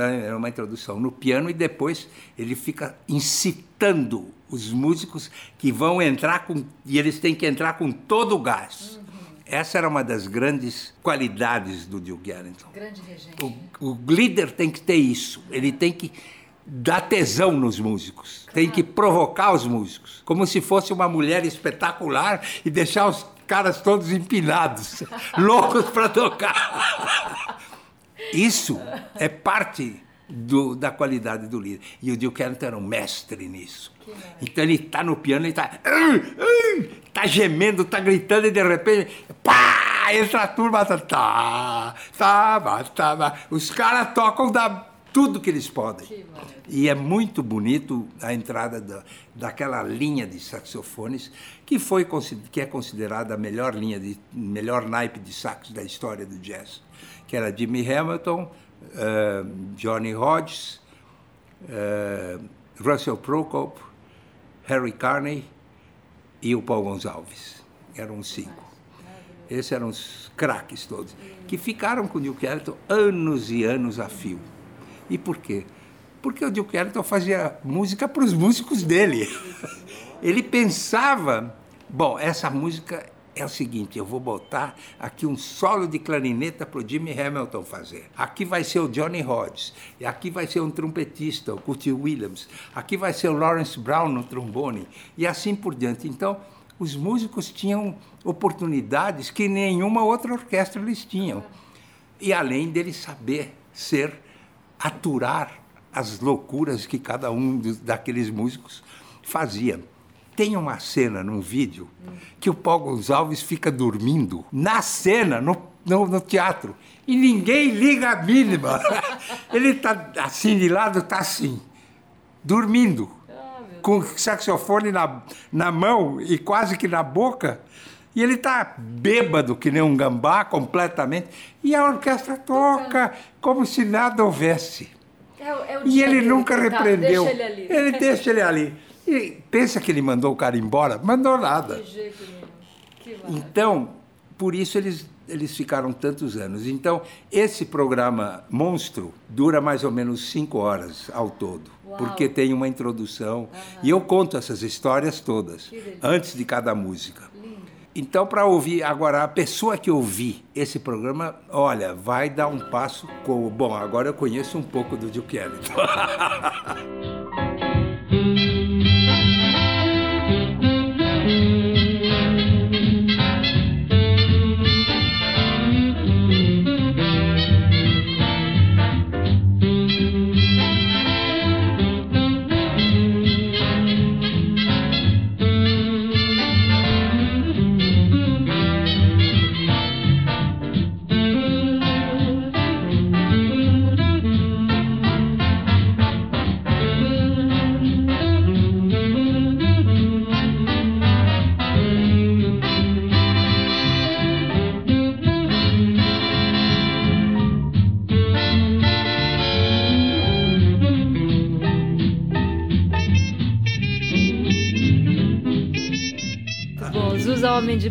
é uma introdução no piano e depois ele fica incitando os músicos que vão entrar com e eles têm que entrar com todo o gás. Uhum. Essa era uma das grandes qualidades do Duke Ellington. Grande regente. O, o líder tem que ter isso. Ele tem que dar tesão nos músicos, tem que provocar os músicos, como se fosse uma mulher espetacular e deixar os caras todos empinados, loucos para tocar. Isso é parte do, da qualidade do líder. E o Duke Ellington era um mestre nisso. Então ele está no piano, ele está tá gemendo, está gritando e de repente, pá, entra a turma, tá, tá, tá, tá, tá. os caras tocam da tudo que eles podem. E é muito bonito a entrada da, daquela linha de saxofones que foi que é considerada a melhor linha de melhor naipe de sax da história do jazz, que era Jimmy Hamilton, uh, Johnny Hodges, uh, Russell Prokop, Harry Carney e o Paul Gonçalves. Eram cinco. Esses eram os craques todos, que ficaram com o Duke Ellington anos e anos a fio. E por quê? Porque o Ellington fazia música para os músicos dele. Ele pensava, bom, essa música é o seguinte, eu vou botar aqui um solo de clarineta para o Jimmy Hamilton fazer. Aqui vai ser o Johnny Hodges, e aqui vai ser um trompetista, o Curtis Williams, aqui vai ser o Lawrence Brown no trombone, e assim por diante. Então, os músicos tinham oportunidades que nenhuma outra orquestra eles tinham. E além deles saber ser aturar as loucuras que cada um daqueles músicos fazia. Tem uma cena num vídeo que o Paul Gonçalves fica dormindo na cena, no, no, no teatro, e ninguém liga a mínima. Ele está assim de lado, está assim, dormindo, com o saxofone na, na mão e quase que na boca. E ele está bêbado, que nem um gambá, completamente. E a orquestra toca como se nada houvesse. É, é e ele nunca repreendeu. Deixa ele, ele deixa ele ali. E pensa que ele mandou o cara embora? Mandou nada. Que jeito que então, por isso eles, eles ficaram tantos anos. Então, esse programa Monstro dura mais ou menos cinco horas ao todo. Uau. Porque tem uma introdução. Uhum. E eu conto essas histórias todas, antes de cada música. Então, para ouvir, agora, a pessoa que ouvir esse programa, olha, vai dar um passo com. Bom, agora eu conheço um pouco do Duke Ellington.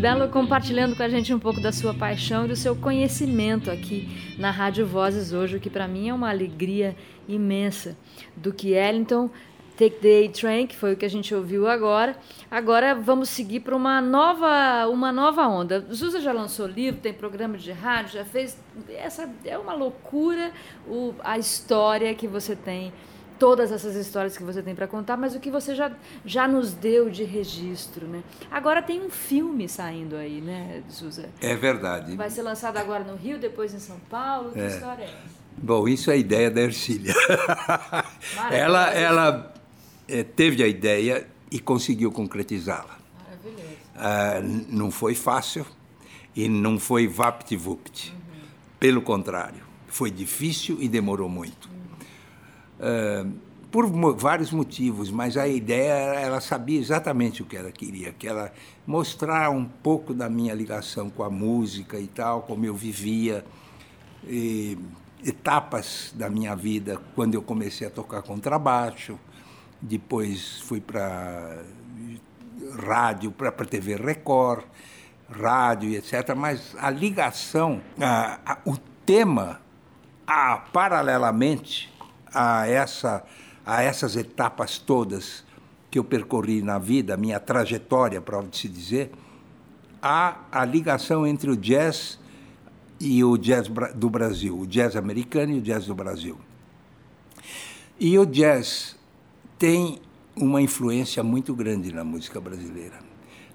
Belo, compartilhando com a gente um pouco da sua paixão e do seu conhecimento aqui na Rádio Vozes hoje, o que para mim é uma alegria imensa. Do que Ellington, Take the A-Train, que foi o que a gente ouviu agora. Agora vamos seguir para uma nova, uma nova onda. Zusa já lançou livro, tem programa de rádio, já fez. Essa é uma loucura o, a história que você tem todas essas histórias que você tem para contar, mas o que você já, já nos deu de registro, né? Agora tem um filme saindo aí, né, Suza? É verdade. Vai ser lançado agora no Rio, depois em São Paulo. Que É. história é essa? Bom, isso é a ideia da Ercília. ela ela eh, teve a ideia e conseguiu concretizá-la. Maravilhoso. Ah, não foi fácil e não foi vapt-vupt. Pelo contrário, foi difícil e demorou muito. Ah, por vários motivos, mas a ideia, ela sabia exatamente o que ela queria, que ela mostrar um pouco da minha ligação com a música e tal, como eu vivia, e etapas da minha vida, quando eu comecei a tocar contrabaixo, depois fui para rádio, para a TV Record, rádio e etc. Mas a ligação, a- a- o tema, a, paralelamente a, essa, a essas etapas todas que eu percorri na vida, minha trajetória, para se dizer, há a ligação entre o jazz e o jazz do Brasil, o jazz americano e o jazz do Brasil. E o jazz tem uma influência muito grande na música brasileira.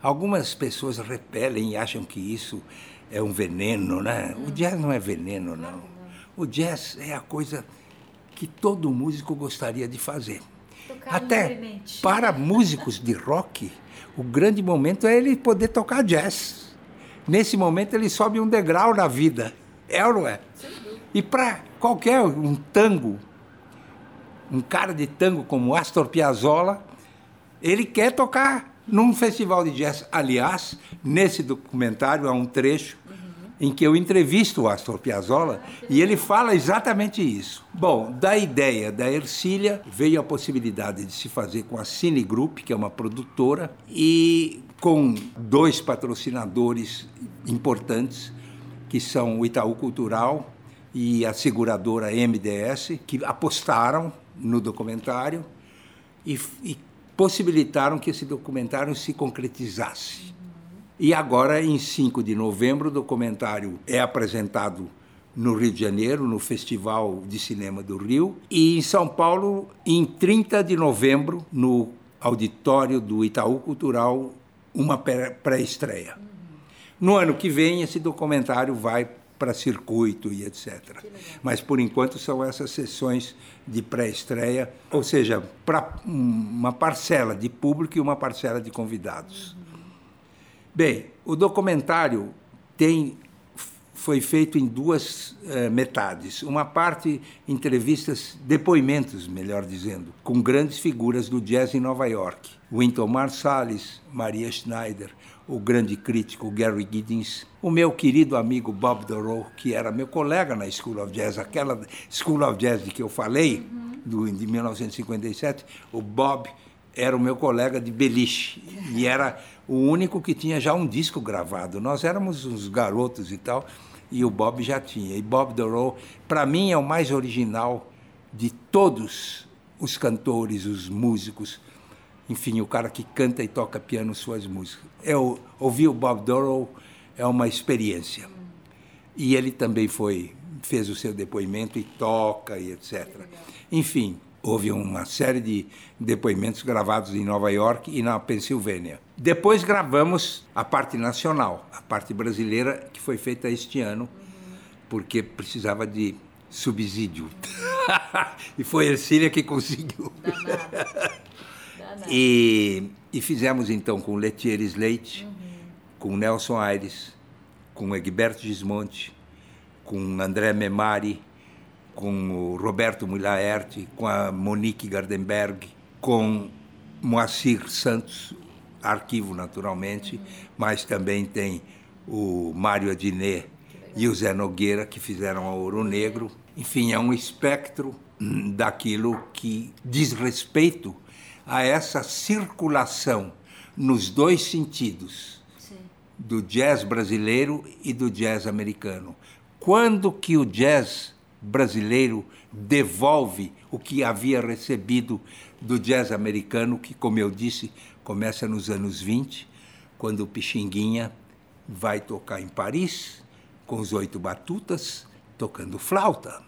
Algumas pessoas repelem e acham que isso é um veneno, né? O jazz não é veneno, não. O jazz é a coisa que todo músico gostaria de fazer. Tocar Até para músicos de rock, o grande momento é ele poder tocar jazz. Nesse momento ele sobe um degrau na vida. É ou não é? E para qualquer um tango, um cara de tango como Astor Piazzolla, ele quer tocar num festival de jazz. Aliás, nesse documentário há um trecho em que eu entrevisto o Astor Piazzolla e ele fala exatamente isso. Bom, da ideia da Ercília veio a possibilidade de se fazer com a Cine Group, que é uma produtora, e com dois patrocinadores importantes, que são o Itaú Cultural e a seguradora MDS, que apostaram no documentário e, e possibilitaram que esse documentário se concretizasse. E agora, em 5 de novembro, o documentário é apresentado no Rio de Janeiro, no Festival de Cinema do Rio, e em São Paulo, em 30 de novembro, no auditório do Itaú Cultural, uma pré- pré-estreia. No ano que vem, esse documentário vai para circuito e etc. Mas, por enquanto, são essas sessões de pré-estreia, ou seja, para uma parcela de público e uma parcela de convidados. Bem, o documentário tem foi feito em duas eh, metades. Uma parte entrevistas, depoimentos, melhor dizendo, com grandes figuras do jazz em Nova York. Wynton Marsalis, Maria Schneider, o grande crítico Gary Giddens, o meu querido amigo Bob Dorough, que era meu colega na School of Jazz, aquela School of Jazz de que eu falei, do, de 1957, o Bob era o meu colega de beliche e era o único que tinha já um disco gravado. Nós éramos uns garotos e tal, e o Bob já tinha. E Bob Dorough, para mim, é o mais original de todos os cantores, os músicos, enfim, o cara que canta e toca piano suas músicas. Eu ouvir o Bob Dorough é uma experiência. E ele também foi fez o seu depoimento e toca e etc. Enfim, houve uma série de depoimentos gravados em Nova York e na Pensilvânia. Depois gravamos a parte nacional, a parte brasileira que foi feita este ano, porque precisava de subsídio. e foi a Ercília que conseguiu. E, e fizemos então com Letieres Leite, com Nelson Aires, com Egberto Gismonte, com André Memari, com o Roberto Mulaerte, com a Monique Gardenberg, com Moacir Santos, arquivo naturalmente, mas também tem o Mário Adnet e o Zé Nogueira, que fizeram a Ouro Negro. Enfim, é um espectro daquilo que diz respeito a essa circulação nos dois sentidos do jazz brasileiro e do jazz americano. Quando que o jazz brasileiro devolve o que havia recebido do jazz americano, que, como eu disse, começa nos anos 20, quando o Pixinguinha vai tocar em Paris com os oito batutas, tocando flauta,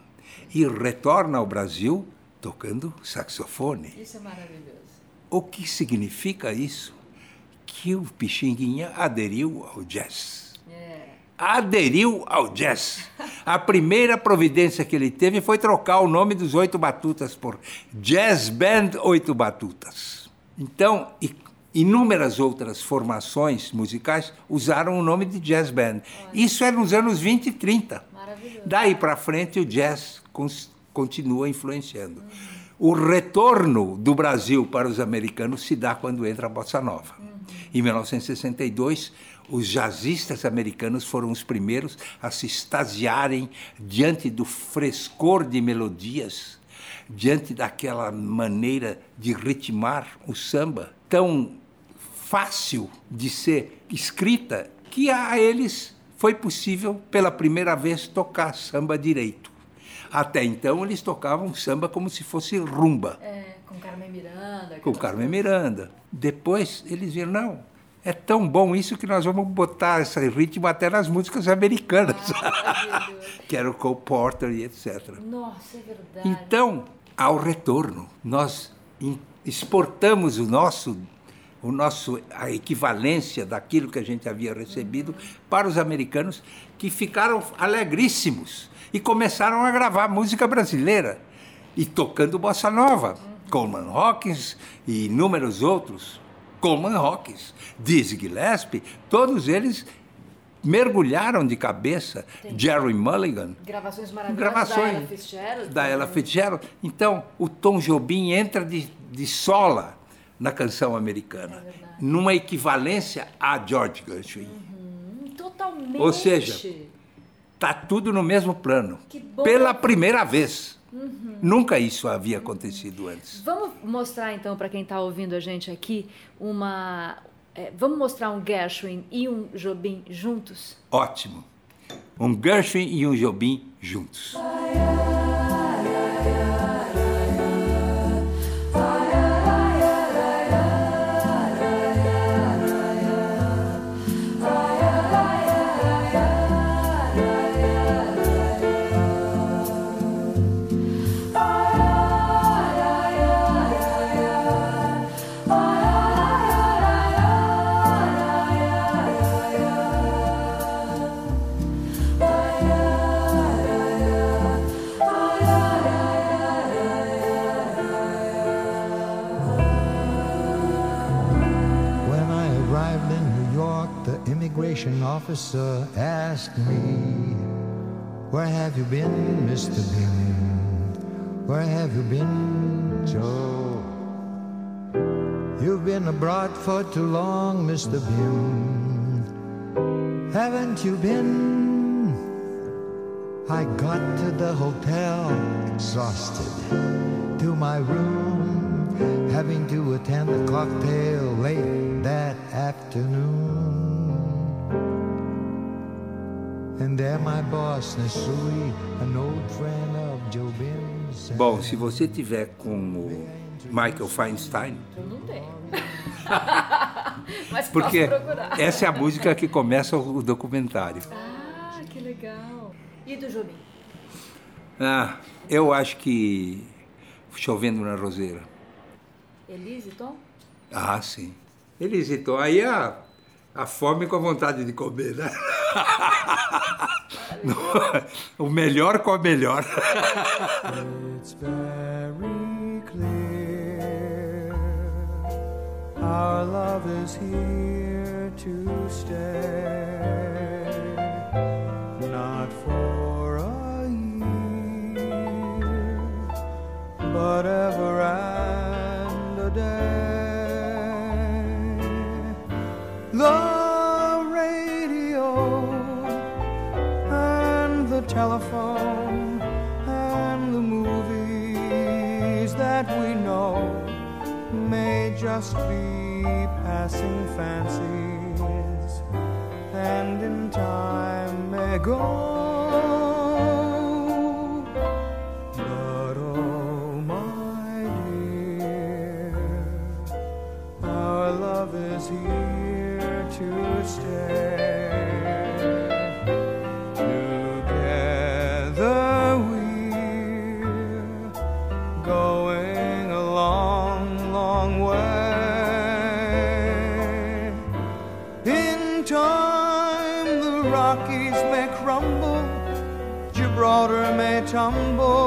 e retorna ao Brasil tocando saxofone. Isso é maravilhoso. O que significa isso? Que o Pixinguinha aderiu ao jazz. Aderiu ao jazz. A primeira providência que ele teve foi trocar o nome dos Oito Batutas por Jazz Band Oito Batutas. Então, inúmeras outras formações musicais usaram o nome de Jazz Band. Isso é nos anos 20 e 30. Maravilhoso. Daí para frente o jazz continua influenciando. O retorno do Brasil para os americanos se dá quando entra a bossa nova. Em 1962, os jazzistas americanos foram os primeiros a se extasiarem diante do frescor de melodias, diante daquela maneira de ritmar o samba tão fácil de ser escrita que a eles foi possível pela primeira vez tocar samba direito. Até então eles tocavam samba como se fosse rumba, É, com Carmen Miranda. com Carmen Miranda. Depois eles viram, não, é tão bom isso que nós vamos botar esse ritmo até nas músicas americanas, que era o Cole Porter e etc. Nossa, é verdade. Então, ao retorno, nós exportamos o nosso, o nosso, a equivalência daquilo que a gente havia recebido para os americanos, que ficaram alegríssimos e começaram a gravar música brasileira e tocando bossa nova, Coleman Hawkins e inúmeros outros, Coleman Hawkins, Dizzy Gillespie, todos eles mergulharam de cabeça, Jerry Mulligan, Gravações maravilhosas gravações da Ella Fitzgerald. da Ella Fitzgerald. Então, o Tom Jobim entra de, de sola na canção americana, numa equivalência a George Gershwin. Hum, Totalmente. Ou seja, Tá tudo no mesmo plano. Pela primeira vez. Nunca isso havia acontecido antes. Vamos mostrar então para quem está ouvindo a gente aqui uma. é, vamos mostrar um Gershwin e um Jobim juntos? Ótimo. Um Gershwin e um Jobim juntos. Immigration officer asked me, Where have you been, Mr. Bing? Where have you been, Joe? You've been abroad for too long, Mr. Bim. Haven't you been? I got to the hotel exhausted, to my room, having to attend a cocktail late that afternoon. Bom, se você tiver com o Michael Feinstein, Eu não tenho. Mas porque posso procurar. essa é a música que começa o documentário. Ah, que legal. E do Jobim? Ah, eu acho que Chovendo na Roseira. Elise, Tom? Ah, sim. Ele hesitou. Aí a, a fome com a vontade de comer, né? o melhor com a melhor. It's very clear our love is here to stay, not for a year, but ever and a day. The radio and the telephone and the movies that we know may just be passing fancies. I go. But oh, my dear, our love is here to stay. Together we're going a long, long way. In time, the Rockies may crumble, Gibraltar may tumble.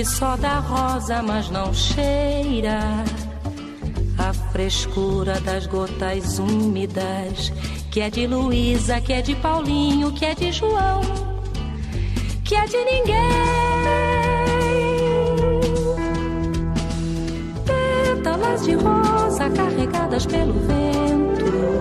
Que só dá rosa, mas não cheira. A frescura das gotas úmidas, que é de Luísa, que é de Paulinho, que é de João, que é de ninguém. Pétalas de rosa carregadas pelo vento.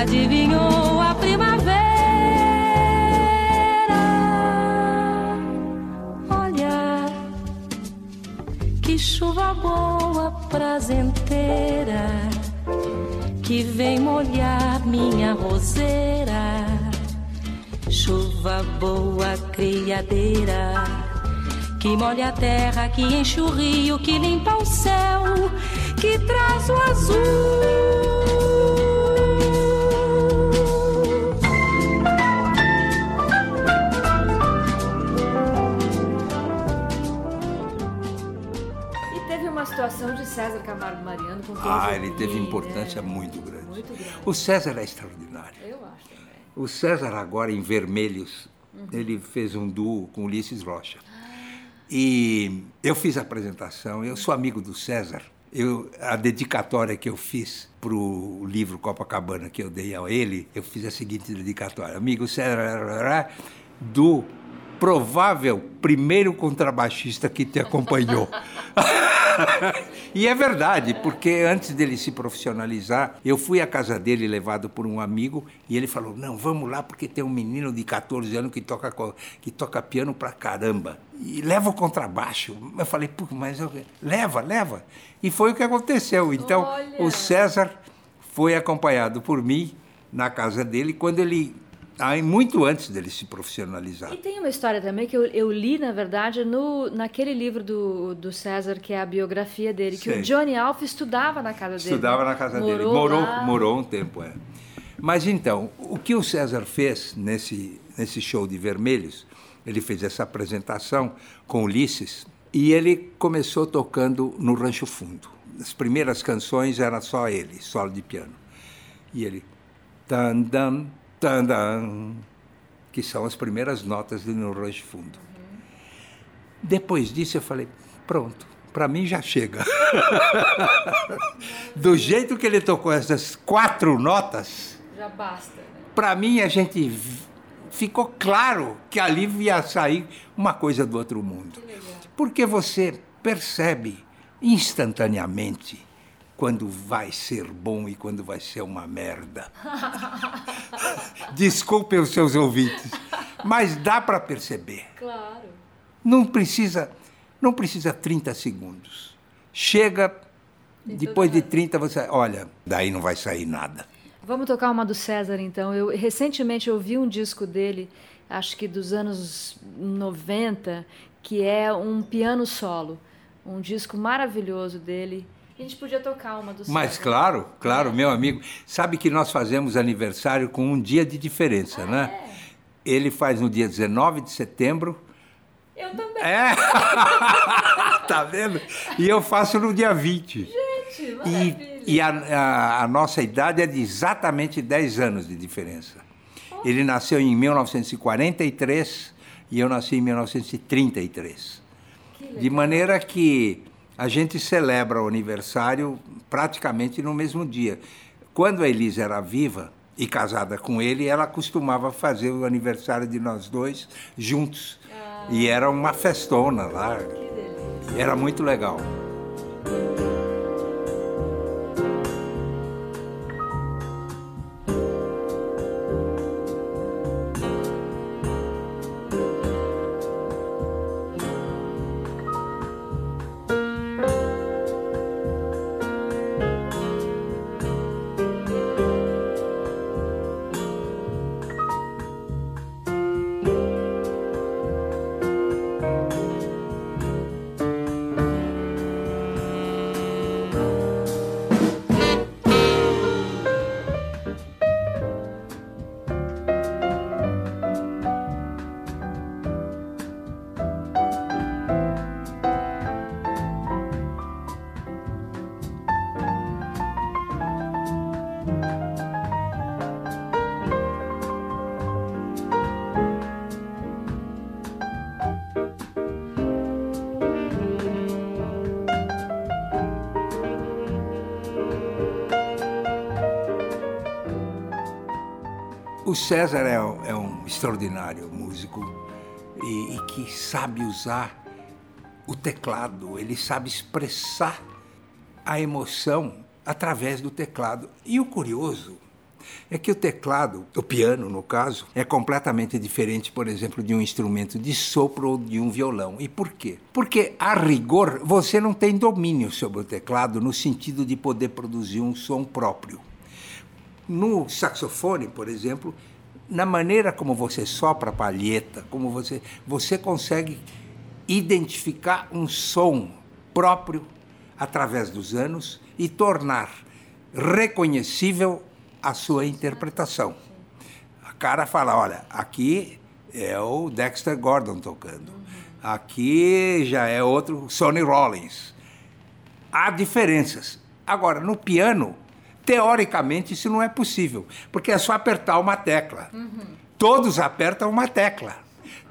Adivinhou a primavera? Olha, que chuva boa, prazenteira, que vem molhar minha roseira. Chuva boa, criadeira, que molha a terra, que enche o rio, que limpa o céu, César Camargo Mariano com Ah, ele teve né? importância muito grande. Muito grande. O César é extraordinário. Eu acho também. O César, agora em Vermelhos, Uhum. ele fez um duo com Ulisses Rocha. E eu fiz a apresentação, eu sou amigo do César. Eu, a dedicatória que eu fiz para o livro Copacabana que eu dei a ele, eu fiz a seguinte dedicatória. Amigo César, do provável primeiro contrabaixista que te acompanhou. e é verdade, porque antes dele se profissionalizar, eu fui à casa dele levado por um amigo e ele falou: "Não, vamos lá porque tem um menino de 14 anos que toca que toca piano pra caramba e leva o contrabaixo". Eu falei: "Pô, mas eu- leva, leva". E foi o que aconteceu. Então, Olha! o César foi acompanhado por mim na casa dele quando ele muito antes dele se profissionalizar. E tem uma história também que eu, eu li, na verdade, no, naquele livro do, do César, que é a biografia dele, que o Johnny Alf estudava na casa dele. Estudava na casa dele. Morou Morou, lá. morou um tempo, é. Mas então, o que o César fez nesse, nesse show de Vermelhos, ele fez essa apresentação com Ulisses e ele começou tocando no Rancho Fundo. As primeiras canções era só ele, solo de piano. E ele. Tan, dan, que são as primeiras notas do No Rancho Fundo. Depois disso eu falei, pronto, para mim já chega. Do jeito que ele tocou essas quatro notas, Já basta. né? para mim a gente ficou claro que ali ia sair uma coisa do outro mundo. Porque você percebe instantaneamente quando vai ser bom e quando vai ser uma merda. Desculpem os seus ouvintes, mas dá para perceber. Claro. Não precisa, não precisa 30 segundos. Chega, depois de 30 você, olha, daí não vai sair nada. Vamos tocar uma do César, então. Eu recentemente ouvi um disco dele, acho que dos anos 90, que é um piano solo. Um disco maravilhoso dele. A gente podia tocar uma do Mas César. claro, claro, meu amigo, sabe que nós fazemos aniversário com um dia de diferença, né? Ele faz no dia 19 de setembro. Eu também. É! tá vendo? E eu faço no dia 20. Gente, E, maravilha. e a, a- a nossa idade é de exatamente 10 anos de diferença. Ele nasceu em 1943 e eu nasci em 1933. De maneira que a gente celebra o aniversário praticamente no mesmo dia. Quando a Elisa era viva e casada com ele, ela costumava fazer o aniversário de nós dois juntos. E era uma festona lá. Era muito legal. O César é, um- é um extraordinário músico e, e que sabe usar o teclado, ele sabe expressar a emoção através do teclado. E o curioso é que o teclado, o piano no caso, é completamente diferente, por exemplo, de um instrumento de sopro ou de um violão. E por quê? Porque, a rigor, você não tem domínio sobre o teclado no sentido de poder produzir um som próprio. No saxofone, por exemplo, na maneira como você sopra a palheta, como você, você consegue identificar um som próprio através dos anos e tornar reconhecível a sua interpretação. A cara fala, olha, aqui é o Dexter Gordon tocando. Aqui já é outro Sonny Rollins. Há diferenças. Agora, no piano, teoricamente isso não é possível, porque é só apertar uma tecla. Todos apertam uma tecla.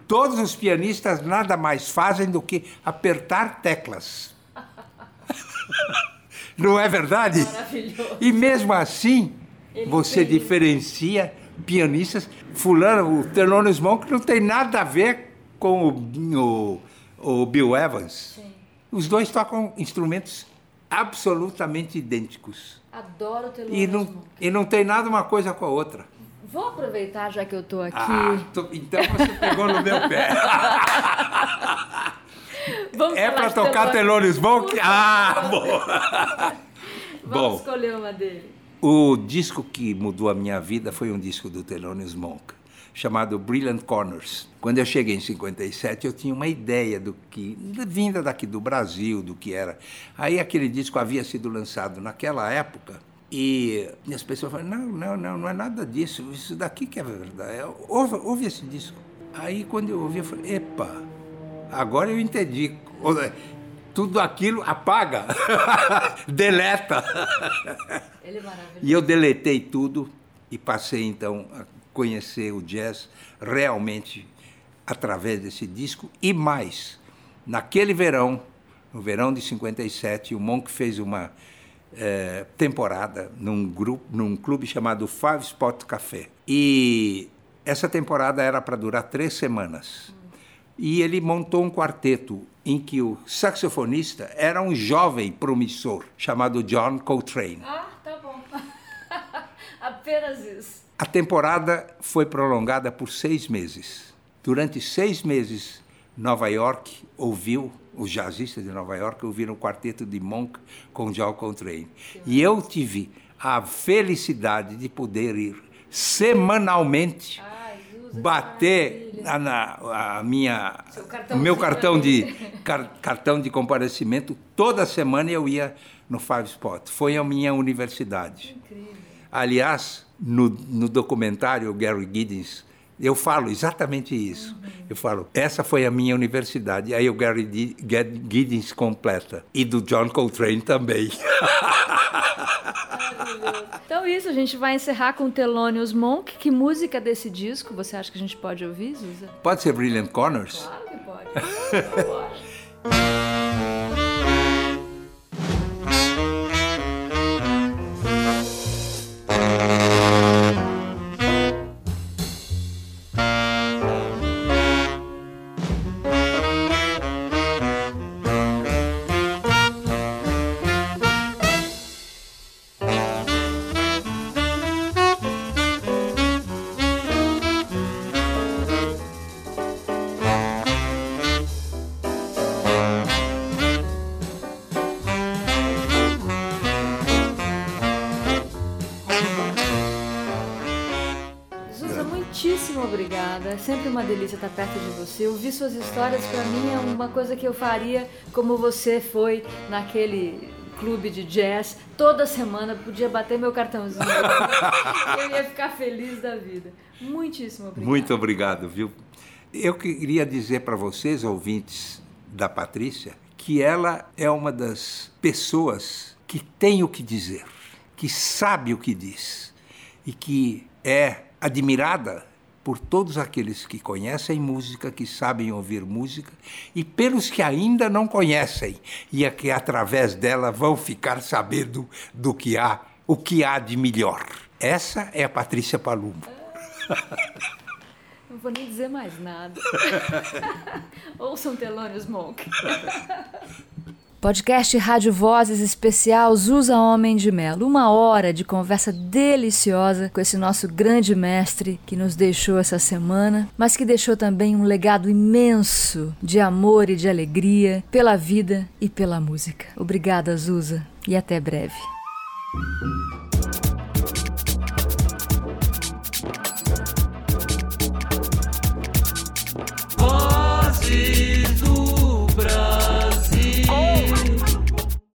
Todos os pianistas nada mais fazem do que apertar teclas. Não é verdade? Maravilhoso. E mesmo assim, você diferencia pianistas. Fulano, o Thelonious Monk não tem nada a ver com o, o, o Bill Evans. Os dois tocam instrumentos absolutamente idênticos. Adoro o E não, e não tem nada uma coisa com a outra. Vou aproveitar, já que eu tô aqui. Ah, tô- então você pegou no meu pé. Vamos É para tocar Thelonious- Thelonious Monk? Ah, bom. Vamos Bom. escolher uma dele. O disco que mudou a minha vida foi um disco do Thelonious Monk, chamado Brilliant Corners. Quando eu cheguei em 57, eu tinha uma ideia do que, vinda daqui do Brasil, do que era. Aí aquele disco havia sido lançado naquela época e as pessoas falaram, não, não, não, não é nada disso, isso daqui que é verdade. É, Ouve, ouve esse disco. Aí quando eu ouvi, eu falei, epa, agora eu entendi. Tudo aquilo apaga, deleta. Ele é maravilhoso. E eu deletei tudo e passei então conhecer o jazz realmente através desse disco e mais. Naquele verão, no verão de 57, o Monk fez uma eh, temporada num grupo, num clube chamado Five Spot Café. E essa temporada era para durar três semanas. E ele montou um quarteto em que o saxofonista era um jovem promissor chamado John Coltrane. Ah, tá bom. Apenas isso. A temporada foi prolongada por seis meses. Durante seis meses, Nova York ouviu, os jazzistas de Nova York ouviram o quarteto de Monk com John Coltrane. E eu tive a felicidade de poder ir semanalmente bater a, na- a minha, meu cartão de, car- cartão de comparecimento. Toda semana eu ia no Five Spot. Foi a minha universidade. Aliás, no, no documentário, Gary Giddens Eu falo exatamente isso. Eu falo, essa foi a minha universidade. Aí o Gary Giddens completa. E do John Coltrane também. Então isso, a gente vai encerrar com Thelonious Monk. Que música desse disco você acha que a gente pode ouvir, Zuza? Pode ser Brilliant Corners? Claro que pode. estar perto de você. Ouvir suas histórias para mim é uma coisa que eu faria como você foi naquele clube de jazz toda semana. Podia bater meu cartãozinho. eu ia ficar feliz da vida. Muitíssimo obrigada. Muito obrigado, viu? Eu queria dizer para vocês, ouvintes da Patrícia, que ela é uma das pessoas que tem o que dizer, que sabe o que diz e que é admirada por todos aqueles que conhecem música, que sabem ouvir música e pelos que ainda não conhecem e é que através dela vão ficar sabendo do que há, o que há de melhor. Essa é a Patrícia Palumbo. Não vou nem dizer mais nada. Ouçam Thelonious Monk. Podcast Rádio Vozes Especial Zusa Homem de Melo. Uma hora de conversa deliciosa com esse nosso grande mestre que nos deixou essa semana, mas que deixou também um legado imenso de amor e de alegria pela vida e pela música. Obrigada, Zusa, e até breve.